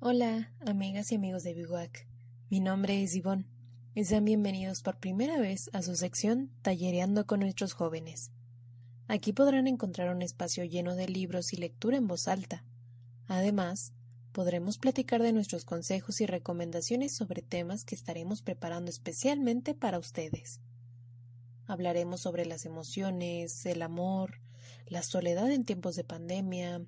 Hola, amigas y amigos de Biwak. Mi nombre es Yvonne y sean bienvenidos por primera vez a su sección Tallereando con nuestros jóvenes. Aquí podrán encontrar un espacio lleno de libros y lectura en voz alta. Además, podremos platicar de nuestros consejos y recomendaciones sobre temas que estaremos preparando especialmente para ustedes. Hablaremos sobre las emociones, el amor, la soledad en tiempos de pandemia,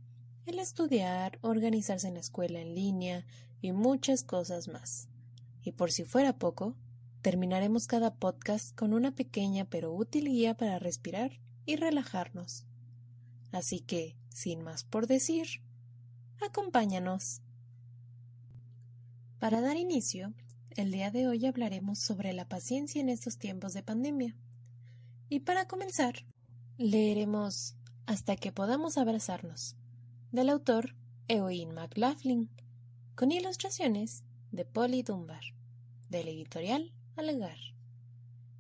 estudiar, organizarse en la escuela en línea y muchas cosas más. Y por si fuera poco, terminaremos cada podcast con una pequeña pero útil guía para respirar y relajarnos. Así que, sin más por decir, acompáñanos. Para dar inicio, el día de hoy hablaremos sobre la paciencia en estos tiempos de pandemia. Y para comenzar, leeremos Hasta que podamos abrazarnos, del autor Eoin McLaughlin, con ilustraciones de Polly Dunbar, del editorial Alegar.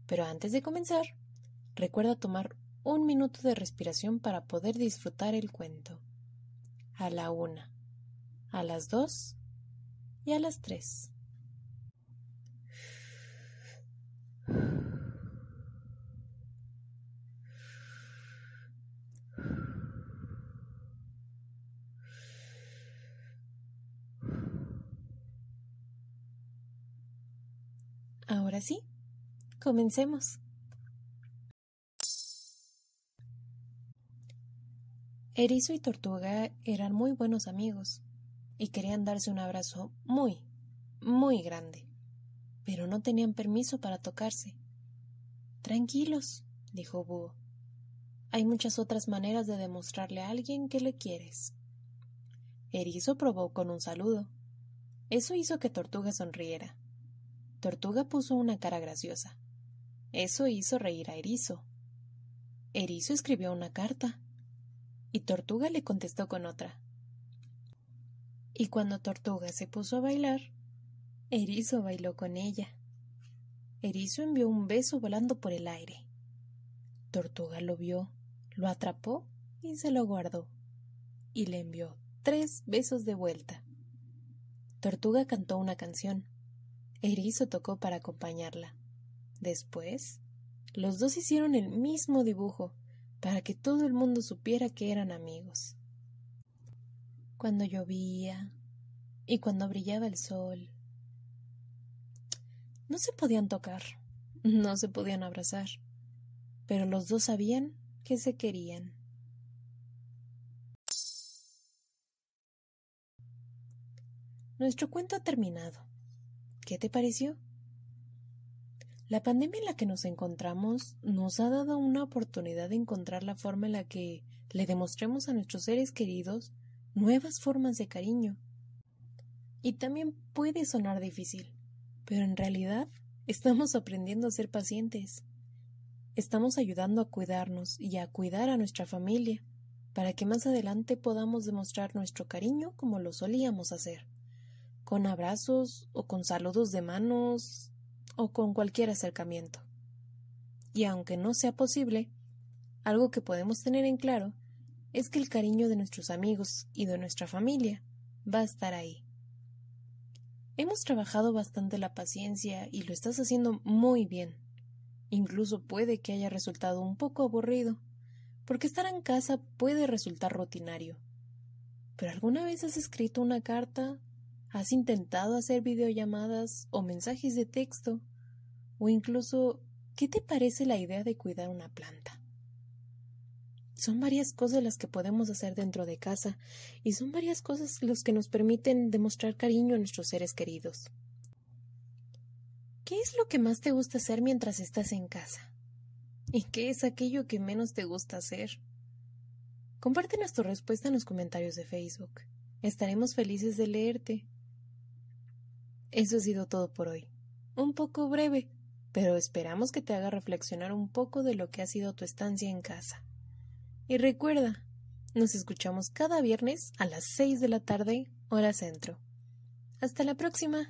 Pero antes de comenzar, recuerda tomar un minuto de respiración para poder disfrutar el cuento. A la una, a las dos y a las tres. Ahora sí, comencemos. Erizo y Tortuga eran muy buenos amigos y querían darse un abrazo muy, muy grande, pero no tenían permiso para tocarse. Tranquilos, dijo Búho. Hay muchas otras maneras de demostrarle a alguien que le quieres. Erizo probó con un saludo. Eso hizo que Tortuga sonriera. Tortuga puso una cara graciosa. Eso hizo reír a Erizo. Erizo escribió una carta. Y Tortuga le contestó con otra. Y cuando Tortuga se puso a bailar, Erizo bailó con ella. Erizo envió un beso volando por el aire. Tortuga lo vio, lo atrapó y se lo guardó. Y le envió tres besos de vuelta. Tortuga cantó una canción. Erizo tocó para acompañarla. Después, los dos hicieron el mismo dibujo para que todo el mundo supiera que eran amigos. Cuando llovía y cuando brillaba el sol, no se podían tocar, no se podían abrazar, pero los dos sabían que se querían. Nuestro cuento ha terminado. ¿Qué te pareció? La pandemia en la que nos encontramos nos ha dado una oportunidad de encontrar la forma en la que le demostremos a nuestros seres queridos nuevas formas de cariño. Y también puede sonar difícil, pero en realidad estamos aprendiendo a ser pacientes. Estamos ayudando a cuidarnos y a cuidar a nuestra familia, para que más adelante podamos demostrar nuestro cariño como lo solíamos hacer con abrazos o con saludos de manos o con cualquier acercamiento. Y aunque no sea posible, algo que podemos tener en claro es que el cariño de nuestros amigos y de nuestra familia va a estar ahí. Hemos trabajado bastante la paciencia y lo estás haciendo muy bien. Incluso puede que haya resultado un poco aburrido, porque estar en casa puede resultar rutinario. ¿Pero alguna vez has escrito una carta ¿Has intentado hacer videollamadas o mensajes de texto? O incluso, ¿qué te parece la idea de cuidar una planta? Son varias cosas las que podemos hacer dentro de casa y son varias cosas las que nos permiten demostrar cariño a nuestros seres queridos. ¿Qué es lo que más te gusta hacer mientras estás en casa? ¿Y qué es aquello que menos te gusta hacer? Compártenos tu respuesta en los comentarios de Facebook. Estaremos felices de leerte. Eso ha sido todo por hoy. Un poco breve, pero esperamos que te haga reflexionar un poco de lo que ha sido tu estancia en casa. Y recuerda, nos escuchamos cada viernes a las seis de la tarde, hora centro. Hasta la próxima.